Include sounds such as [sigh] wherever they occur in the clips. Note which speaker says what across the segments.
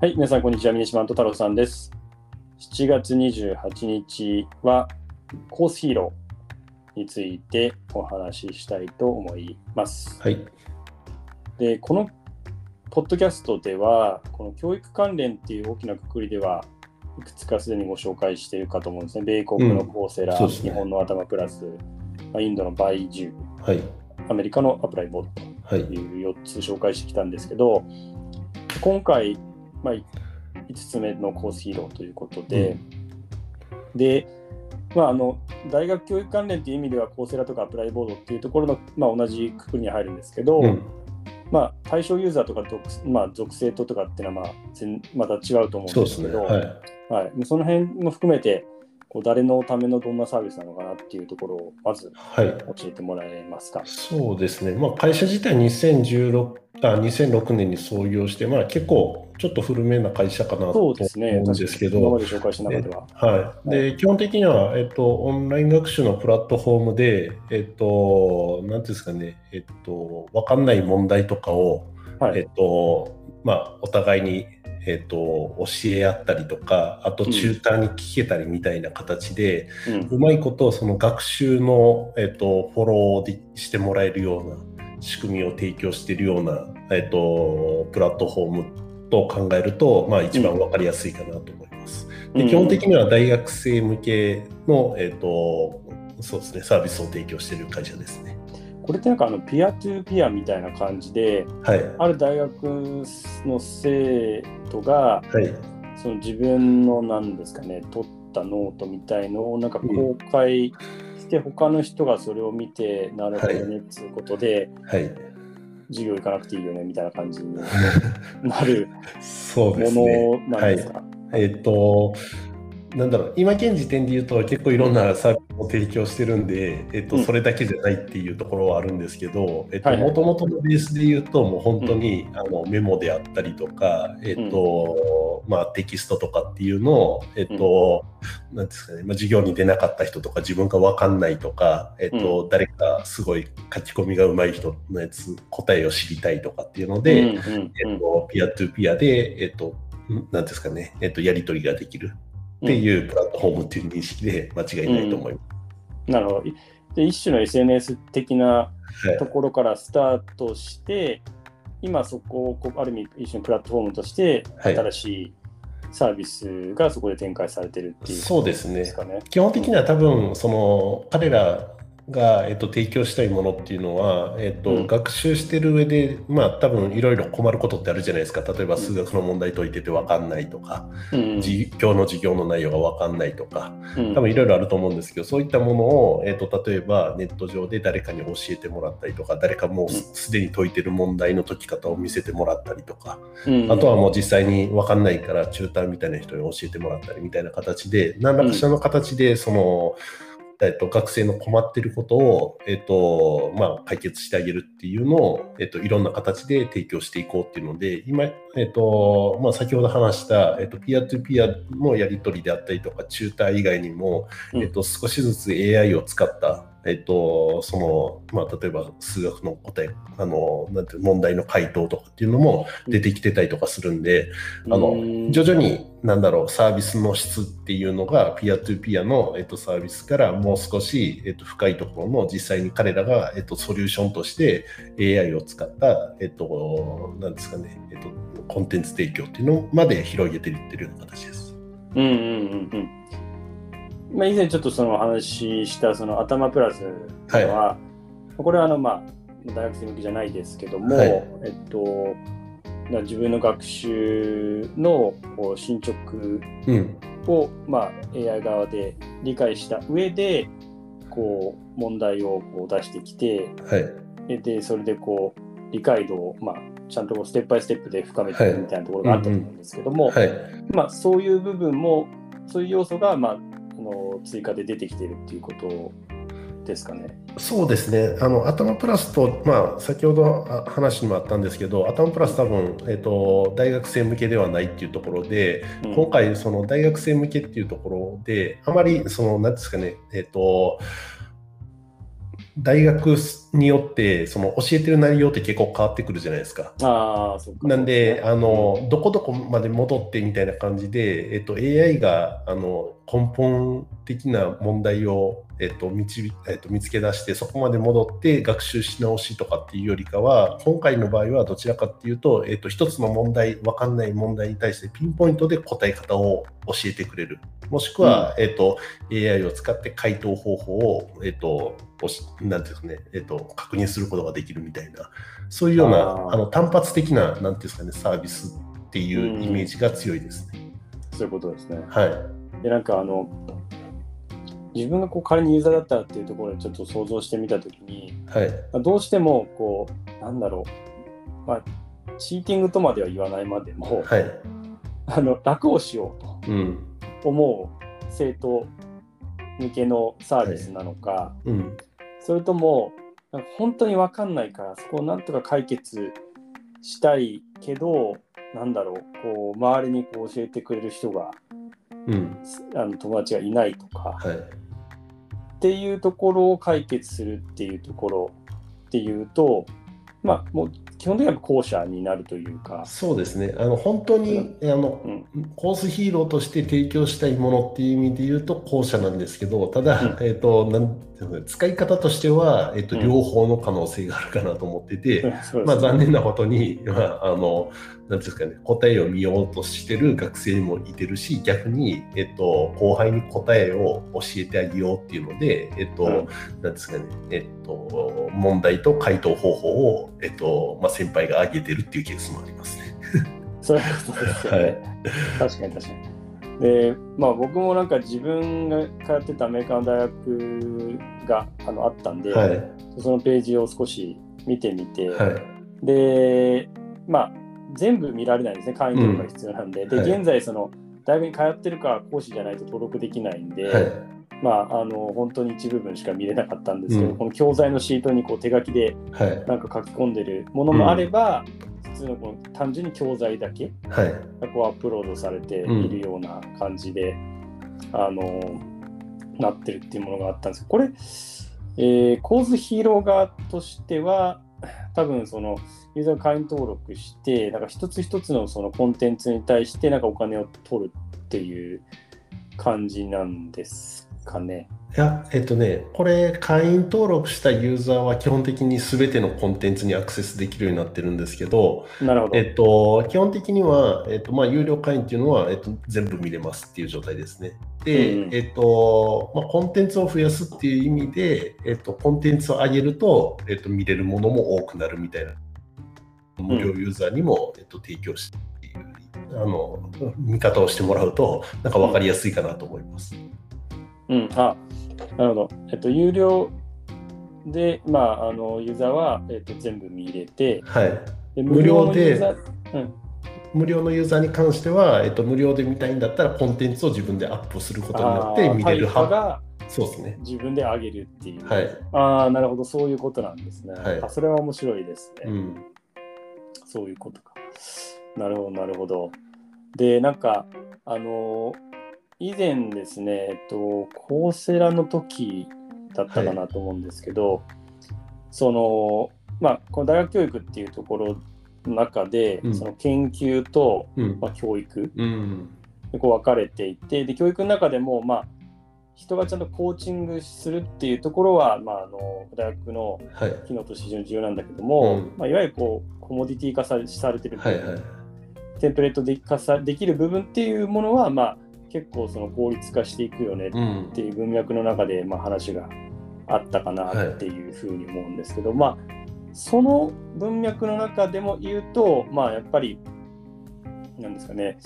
Speaker 1: はい、皆さん、こんにちは。ミネシマント太郎さんです。7月28日は、コースヒーローについてお話ししたいと思います。
Speaker 2: はい。
Speaker 1: で、このポッドキャストでは、この教育関連っていう大きなくくりでは、いくつかすでにご紹介しているかと思うんですね。米国のコーセラ、
Speaker 2: うんね
Speaker 1: 日本の頭プラス、まあインドのバイジュ
Speaker 2: はい。
Speaker 1: アメリカのアプライボード
Speaker 2: はい
Speaker 1: と。いう4つ紹介してきたんですけど、今回、まあ、5つ目のコースヒーローということで、で、まあ、あの大学教育関連という意味では、コーセラとかアプライボードっていうところの、まあ、同じくくりに入るんですけど、
Speaker 2: うん。
Speaker 1: まあ、対象ユーザーとか属,、まあ、属性ととかっていうのは、まあ、全また違うと思うん
Speaker 2: そうです
Speaker 1: けど、
Speaker 2: はい。
Speaker 1: はい、その辺も含めて、こう誰のためのどんなサービスなのかなっていうところを、まず
Speaker 2: はい。
Speaker 1: 教えてもらえますか？
Speaker 2: そうですね。まあ、会社自体2016あ2006年に創業して、まあ、結構ちょっと古めな会社かなと思
Speaker 1: そうですね、
Speaker 2: うんですけど、
Speaker 1: で紹介した中では。
Speaker 2: はい。で、基本的には、えっと、オンライン学習のプラットフォームで、えっと、なんていうんですかね、えっと、わかんない問題とかを、
Speaker 1: はい
Speaker 2: えっと、まあ、お互いに、えっと、教え合ったりとか、あと、チューターに聞けたりみたいな形で、
Speaker 1: うん
Speaker 2: うまいことその学習の、えっと、フォローでしてもらえるような仕組みを提供しているような、えっと、プラットフォームと考えると、まあ、一番わかりやすいかなと思います。で基本的には大学生向けの、えっとそうですね、サービスを提供している会社ですね。
Speaker 1: これってなんかあの peer to peer みたいな感じで、
Speaker 2: はい。
Speaker 1: ある大学の生徒が、
Speaker 2: はい。
Speaker 1: その自分のなんですかね、取ったノートみたいのをなんか公開して、他の人がそれを見て、なるほどねっていうことで、
Speaker 2: はい。
Speaker 1: 授業行かなくていいよねみたいな感じになる [laughs] も
Speaker 2: ね。
Speaker 1: のなんですか？
Speaker 2: えっ、と、なんだろう、今現時点で言うと結構いろんなサービスを提供してるんで、えっ、と、
Speaker 1: うん。
Speaker 2: それだけじゃないっていうところはあるんですけど、えっ、と、もともとのベースで言うと、もう本当に、あのメモであったりとか、えっ、と、まあテキストとかっていうのを、えっ、と、なんですかね、まあ、授業に出なかった人とか自分がわかんないとか、えっ、と、誰かすごい書き込みが上手い人のやつ、答えを知りたいとかっていうので、えっと、ピアトゥピアで、えっと、んなんですかね、えっと、やり取りができるっていうプラットフォームっていう認識で間違いないと思いま
Speaker 1: なるほど。で一種の SNS 的な
Speaker 2: す。はい
Speaker 1: ところからスタートして、今そこをある意味一種のプラットフォームとして
Speaker 2: はい
Speaker 1: 新しいサービスがそこで展開されてるっていう
Speaker 2: そうですね。基本的には多分、その、彼らが、えっと、提供したいものっていうのは、えっと、
Speaker 1: うん。
Speaker 2: 学習してる上で、まあ、多分いろいろ困ることってあるじゃないですか。例えば数学の問題解いてて分かんないとか、
Speaker 1: うん。
Speaker 2: じ今日の授業の内容が分かんないとか、
Speaker 1: うん。
Speaker 2: 多分いろいろあると思うんですけど、そういったものを、えー、と例えばネット上で誰かに教えてもらったりとか、誰かもうすすでに解いてる問題の解き方を見せてもらったりとか、
Speaker 1: うん。
Speaker 2: あとはもう実際に分かんないから、チューターみたいな人に教えてもらったりみたいな形で、何らかしらの形で、その、えっと、学生の困ってることを、えっとまあ、解決してあげるっていうのを、えっと、いろんな形で提供していこうっていうので、今、えっとまあ、先ほど話した、えっと、ピアトゥピアのやり取りであったりとか、チューター以外にも、
Speaker 1: うん。
Speaker 2: えっと、少しずつ AI を使った、えっと、その、まあ、例えば数学の答え、あの、なんて問題の回答とかっていうのも出てきてたりとかするんで、あの
Speaker 1: うん。
Speaker 2: 徐々に、なんだろう、サービスの質っていうのが、ピアトゥピアの、えっと、サービスからもう少し、えっと、深いところの実際に彼らが、えっと、ソリューションとして AI を使った、えっと、なんですかね、えっと、コンテンツ提供っていうのまで広げていってるような形です。
Speaker 1: うんうんうんうんまあ、以前ちょっとそのお話ししたその頭プラスは、これはあのまあ大学生向けじゃないですけども、
Speaker 2: はい
Speaker 1: えっとな自分の学習の進捗
Speaker 2: うん。
Speaker 1: を、まあ、AI 側で理解した上でこう問題をこう出してきて
Speaker 2: はい。
Speaker 1: ででそれでこう理解度を、まあ、ちゃんとステップバイステップで深めていくみたいなところがあったと思うんですけども、
Speaker 2: はい。
Speaker 1: まあ、そういう部分もそういう要素が、まあ、あの追加で出てきているっていうことですかね。
Speaker 2: そうですね、あの頭プラスと、まあ、先ほどあ話にもあったんですけど、頭プラス、多分、えっと大学生向けではないっていうところで、
Speaker 1: うん
Speaker 2: 今回、その大学生向けっていうところで、あまり、その、なんですかね、えっと、大学によってその教えてる内容って結構変わってくるじゃないですか。
Speaker 1: ああ、そうか。
Speaker 2: なんで、あの、
Speaker 1: うん
Speaker 2: どこどこまで戻ってみたいな感じで、えっと、AI があの根本的な問題を、えっと導えっと、見つけ出して、そこまで戻って学習し直しとかっていうよりかは、今回の場合はどちらかっていうと、えっと、一つの問題、わかんない問題に対してピンポイントで答え方を教えてくれる。もしくは、えっと、AI を使って回答方法を、えっと、おしなんていうんですかね、えっと、確認することができるみたいな、そういうような
Speaker 1: あ
Speaker 2: の単発的な、なんていうんですかね、サービスっていうイメージが強いですね。
Speaker 1: そういうことですね。
Speaker 2: はい。
Speaker 1: で、なんかあの、自分がこう仮にユーザーだったらっていうところでちょっと想像してみたときに、
Speaker 2: はい。
Speaker 1: まあどうしてもこう、なんだろう、まあ、チーティングとまでは言わないまでも、
Speaker 2: はい。[laughs]
Speaker 1: あの楽をしよう
Speaker 2: うん。
Speaker 1: と思う生徒向けのサービスなのか、
Speaker 2: うん。
Speaker 1: それとも、なんか本当に分かんないから、そこをなんとか解決したいけど、なんだろう、こう周りにこう教えてくれる人が、
Speaker 2: うん。
Speaker 1: あの友達がいないとか、
Speaker 2: はい。
Speaker 1: っていうところを解決するっていうところっていうと、まあ、もう基本的には後者になるというか、
Speaker 2: そうですね。あの、本当に、あの、
Speaker 1: うん、
Speaker 2: コースヒーローとして提供したいものっていう意味で言うと後者なんですけど、ただ、えっ、と、なん使い方としては、えっ、と、
Speaker 1: うん。
Speaker 2: 両方の可能性があるかなと思ってて、[laughs]
Speaker 1: ね。
Speaker 2: まあ、残念なことに、まあ、あの、なんですかね、答えを見ようとしてる学生もいてるし、逆に、えっと、後輩に答えを教えてあげようっていうので、えっと、
Speaker 1: うん。
Speaker 2: なんですかね、えっと、問題と回答方法を、えっと、まあ、先輩が挙げてるっていうケースもありますね。[laughs]
Speaker 1: そういうことですよね。
Speaker 2: はい
Speaker 1: 確かに確かに。で、まあ僕もなんか自分が通ってたアメリカの大学があのあったんで、
Speaker 2: はい。
Speaker 1: そのページを少し見てみて、
Speaker 2: はい。
Speaker 1: で、まあ全部見られないんですね、会員登録が必要なんで。で、
Speaker 2: はい
Speaker 1: 現在その大学に通ってるか講師じゃないと登録できないんで、
Speaker 2: はい。
Speaker 1: まああの本当に一部分しか見れなかったんですけど、
Speaker 2: うん
Speaker 1: この教材のシートにこう手書きで
Speaker 2: はい。
Speaker 1: なんか書き込んでるものもあれば、普通のこの単純に教材だけ
Speaker 2: はい。
Speaker 1: がこうアップロードされているような感じで、あのなってるっていうものがあったんですけどこれ、えー、コーズヒーロー側としては多分そのユーザーが会員登録してなんか一つ一つのそのコンテンツに対してなんかお金を取るっていう感じなんですかね。
Speaker 2: いや、えっとね、これ、会員登録したユーザーは基本的に全てのコンテンツにアクセスできるようになってるんですけど、
Speaker 1: なるほど。
Speaker 2: えっと、基本的には、えっとまあ、有料会員っていうのは、えっと、全部見れますっていう状態ですね。で、
Speaker 1: うん
Speaker 2: えっとまあ、コンテンツを増やすっていう意味で、えっと、コンテンツを上げると、えっと、見れるものも多くなるみたいな、無料ユーザーにも、えっと、提供してっていうあの見方をしてもらうと、なんか分かりやすいかなと思います。
Speaker 1: うん、あなるほど。えっと、有料で、まあ、あのユーザーは、えっと、全部見入れて、
Speaker 2: はい
Speaker 1: で
Speaker 2: 無料で
Speaker 1: うん、
Speaker 2: 無料のユーザーに関しては、えっと、無料で見たいんだったらコンテンツを自分でアップすることによ
Speaker 1: あ
Speaker 2: って見れる
Speaker 1: 対価
Speaker 2: は
Speaker 1: が
Speaker 2: そうですね。
Speaker 1: 自分で上げるっていう。
Speaker 2: はい。
Speaker 1: ああ、なるほど、そういうことなんですね。
Speaker 2: はい
Speaker 1: あそれは面白いですね。
Speaker 2: うん。
Speaker 1: そういうことか。なるほど、なるほど。で、なんか、あの以前ですね、えっと、コーセラの時だったかなと思うんですけど、その、まあ、この大学教育っていうところの中で、
Speaker 2: うん
Speaker 1: その研究と、
Speaker 2: うん。
Speaker 1: まあ、教育
Speaker 2: うん。
Speaker 1: でこう分かれていてで教育の中でも、まあ、人がちゃんとコーチングするっていうところは、まあ、あの大学の
Speaker 2: はい。
Speaker 1: 機能として非常に重要なんだけども、
Speaker 2: うん
Speaker 1: まあ、いわゆるこうコモディティ化されされてる
Speaker 2: はいはい。
Speaker 1: テンプレートで化さできる部分っていうものは、まあ、結構その効率化していくよね
Speaker 2: うん
Speaker 1: っ。ていう文脈の中で、まあ、話があったかなっていうふうに思うんですけど、まあその文脈の中でも言うとまあやっぱりなんですかね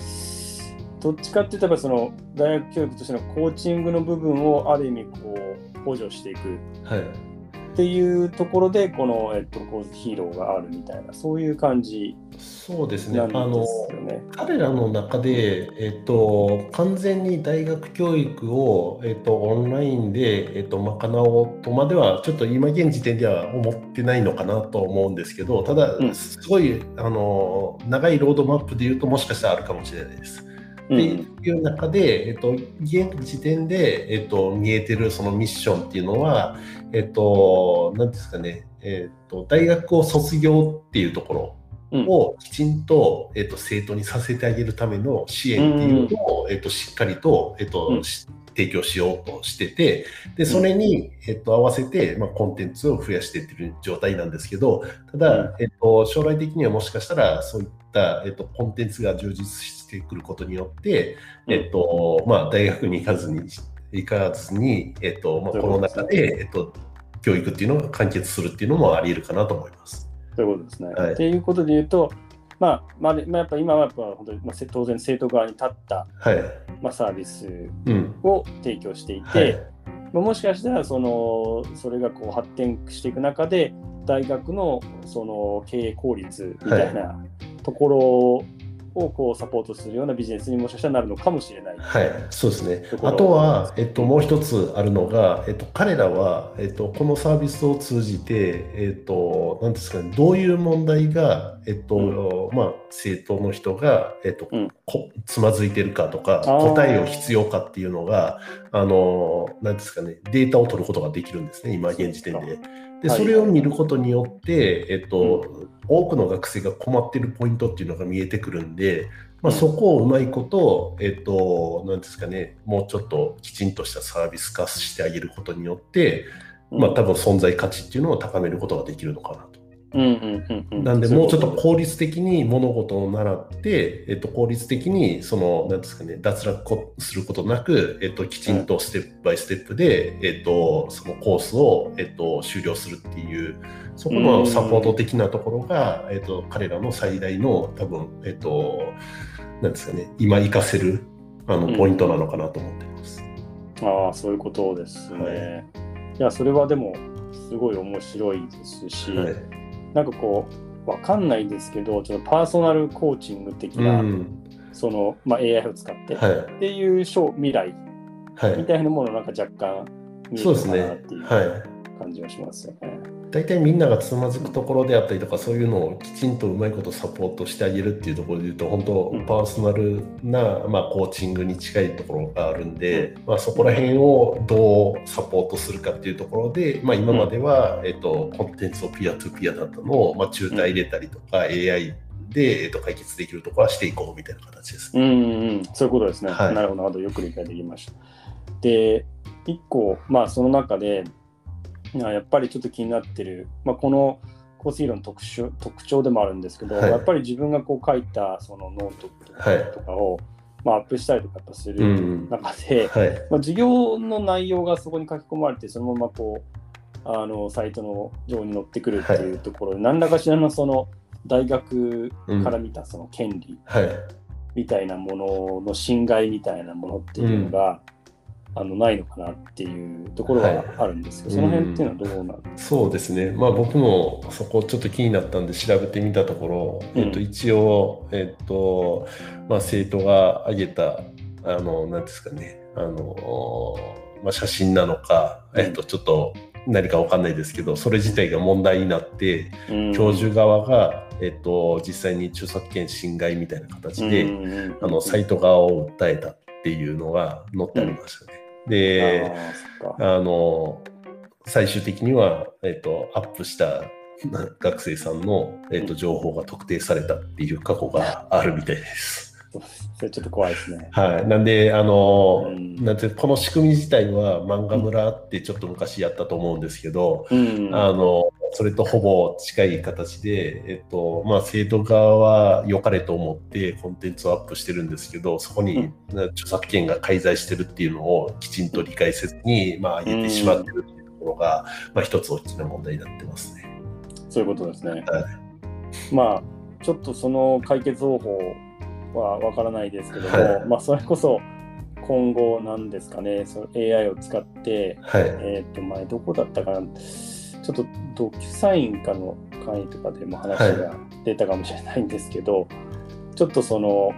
Speaker 1: どっちかっていうとやっぱその大学教育としてのコーチングの部分をある意味こう補助していく
Speaker 2: はい。
Speaker 1: っていうところでこの、えっと、ヒーローがあるみたいなそういう感じ
Speaker 2: そうですね。
Speaker 1: な
Speaker 2: あの。彼らの中で、えっと、完全に大学教育を、えっと、オンラインで、えっと、賄おうとまでは、ちょっと今現時点では思ってないのかなと思うんですけど、ただ
Speaker 1: う、ん
Speaker 2: すごい、あの、長いロードマップで言うと、もしかしたらあるかもしれないです。っていう中で、えっと、現時点で、えっと、見えてるそのミッションっていうのは、えっと、なんですかね、えっと、大学を卒業っていうところをきちんと、えっと、生徒にさせてあげるための支援っていうのを、えっと、しっかりと、えっと、提供しようとしてて、で、それに、えっと、合わせて、まあ、コンテンツを増やしていってる状態なんですけど、ただ、えっと、将来的にはもしかしたら、そういった、えっと、コンテンツが充実してくることによって、えっと、まあ、大学に行かずに、行かずに、えっと、まあ、この中で、えっと、教育っていうのが完結するっていうのもあり得るかなと思います。
Speaker 1: そういうことですね。はい、っていうことで言うと、まあまあ、まあ、やっぱ今はやっぱ本当に、まあ、当然生徒側に立った、はい。まあ、サービスを提供していて、うんはい、まあ、もしかしたらそのそれがこう発展していく中で大学のその経営効率みたいなところをこうサポートするようなビジネスにもしかしたらなるのかもしれない。
Speaker 2: はい、そうですね。あとは、えっと、もう一つあるのが、えっと、彼らは、えっと、このサービスを通じて、えっと、なんですかね、どういう問題が、えっと、うん、まあ、政党の人が、えっと、うん、つまずいてるかとか、答えを必要かっていうのが、あの、なんですかね、データを取ることができるんですね、今現時点で。で、それを見ることによって、えっと、多くの学生が困ってるポイントっていうのが見えてくるんで、まあ、そこをうまいこと、えっと、なんですかね、もうちょっときちんとしたサービス化してあげることによって、まあ、多分存在価値っていうのを高めることができるのかなと。なんで、もうちょっと効率的に物事を習って、えっと、効率的に、その、なんですかね、脱落することなく、えっと、きちんとステップバイステップで、えっと、そのコースを、えっと、終了するっていう、そこのサポート的なところが、えっと、彼らの最大の、多分、えっと、なんですかね、今活かせる、あの、ポイントなのかなと思っています。
Speaker 1: ああ、そういうことですね。はい、いや、それはでも、すごい面白いですし、はいなんかこう、わかんないんですけど、ちょっとパーソナルコーチング的な、うん、その、まあ、AI を使って、はい、っていう未来みたいなものなんか若干見えるかなっていう感じがしますよね。
Speaker 2: 大体みんながつまずくところであったりとかそういうのをきちんとうまいことサポートしてあげるっていうところで言うと本当パーソナルな、まあ、コーチングに近いところがあるんで、まあ、そこら辺をどうサポートするかっていうところで、まあ、今までは、えっと、コンテンツをピアトゥピアだったのを、まあ、チューター入れたりとか、AI で、えっと、解決できるところはしていこうみたいな形です、
Speaker 1: ね、うんうん、そういうことですね。はい、なるほど、よく理解できました。で、一個、まあ、その中で、やっぱりちょっと気になってる、まあ、この Course Hero の特殊特徴でもあるんですけど、はい、やっぱり自分がこう書いたそのノートとかを、はい、まあ、アップしたりとかする中で、うんはい、まあ、授業の内容がそこに書き込まれてそのままこうあのサイトの上に載ってくるっていうところで、何らかしらのその大学から見たその権利みたいなものの侵害みたいなものっていうのが、あのないのかなっていうところはあるんですけど、はい、その辺っていうのはどうなんです
Speaker 2: か、そうですね、まあ、僕もそこちょっと気になったんで調べてみたところ、うん、えっと、一応、えっとまあ、生徒が挙げたあのなんですかね。あの、まあ、写真なのか、えっと、ちょっと何か分かんないですけどそれ自体が問題になって、うん、教授側が、えっと、実際に著作権侵害みたいな形で、うん、あのサイト側を訴えたっていうのが載ってありましたね。で、あの、最終的には、えっ、と、アップした学生さんの、えっと、情報が特定されたっていう過去があるみたいです。
Speaker 1: それちょっと怖いですね。
Speaker 2: はい。なんで、あの、うん、なんて、この仕組み自体は漫画村ってちょっと昔やったと思うんですけど、うん、あの、それとほぼ近い形で、えっと、まあ、生徒側は良かれと思ってコンテンツをアップしてるんですけど、そこに著作権が介在してるっていうのをきちんと理解せずに、まあ、上げてしまってるっていうところが、まあ、一つ大きな問題になってますね。
Speaker 1: そういうことですね。はい、まあ、ちょっとその解決方法はわからないですけども、はい、まあ、それこそ今後なんですかね、その AI を使って、はい、えっ、と、前どこだったかな、ちょっとドキュサインかの会員とかでも話が出たかもしれないんですけど、はい、ちょっとその、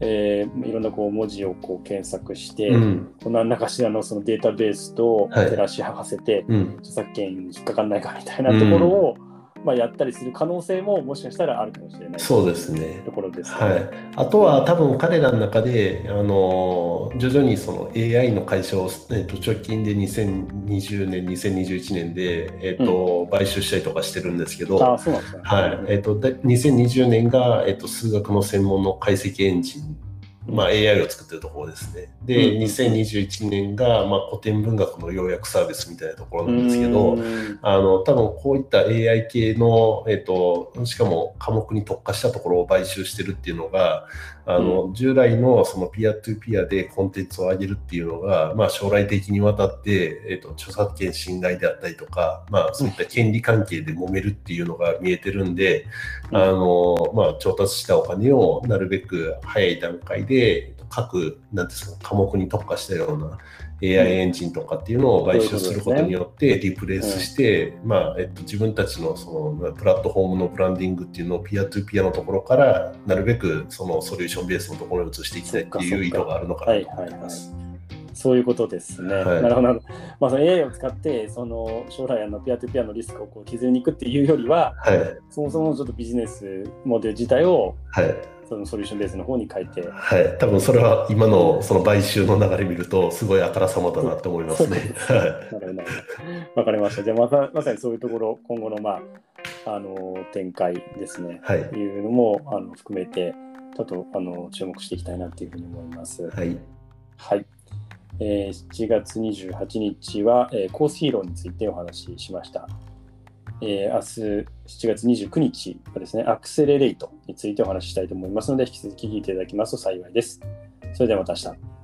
Speaker 1: えー、いろんなこう文字をこう検索して、うん、何らかしらのそのデータベースと照らし合わせて、はい、著作権に引っかかんないかみたいなところを、まあ、やったりする可能性ももしかしたらあるかもしれない
Speaker 2: そうですね。
Speaker 1: ところです、ね、
Speaker 2: はい、あとは多分彼らの中であの徐々にその AI の会社を、えっと、直近で2020年2021年で、えっと、うん、買収したりとかしてるんですけど
Speaker 1: あそうなんですね、
Speaker 2: はい。えっと、2020年が、えっと、数学の専門の解析エンジンまあ、AI を作ってるところですね。で、うん、2021年が、まあ、古典文学の要約サービスみたいなところなんですけど、あの多分こういった AI 系の、えっと、しかも科目に特化したところを買収してるっていうのが、あの、うん、従来のそのピアトゥピアでコンテンツを上げるっていうのが、まあ、将来的にわたって、えっと、著作権侵害であったりとか、まあ、そういった権利関係で揉めるっていうのが見えてるんで、あの、まあ、調達したお金をなるべく早い段階でで、各、なんですか、科目に特化したような AI エンジンとかっていうのを買収することによって、リプレイスして、まあ、えっと、自分たちのそのプラットフォームのブランディングっていうのをピアトゥピアのところから、なるべくそのソリューションベースのところに移していきたいっていう意図があるのかなと思います。
Speaker 1: そういうことですね。はい、なるほど。まあ、その AI を使って、その将来あのピアトゥピアのリスクをこう削りに行くっていうよりは、はい、そもそもちょっとビジネスモデル自体を、はいそのソリューションベースの方に書いて。
Speaker 2: はい、多分それは今のその買収の流れ見ると、すごいあからさまだなと思いますね。
Speaker 1: わかりました。じゃあまた、まさにそういうところ、今後の、まあ、あの展開ですね、はい、いうのもあの含めて、ちょっとあの注目していきたいなというふうに思います。
Speaker 2: はい。
Speaker 1: はいえー、7月28日は、えー、コースヒーローについてお話ししました。えー、明日7月29日はですね、アクセレレイトについてお話ししたいと思いますので、引き続き聞いていただきますと幸いです。それではまた明日。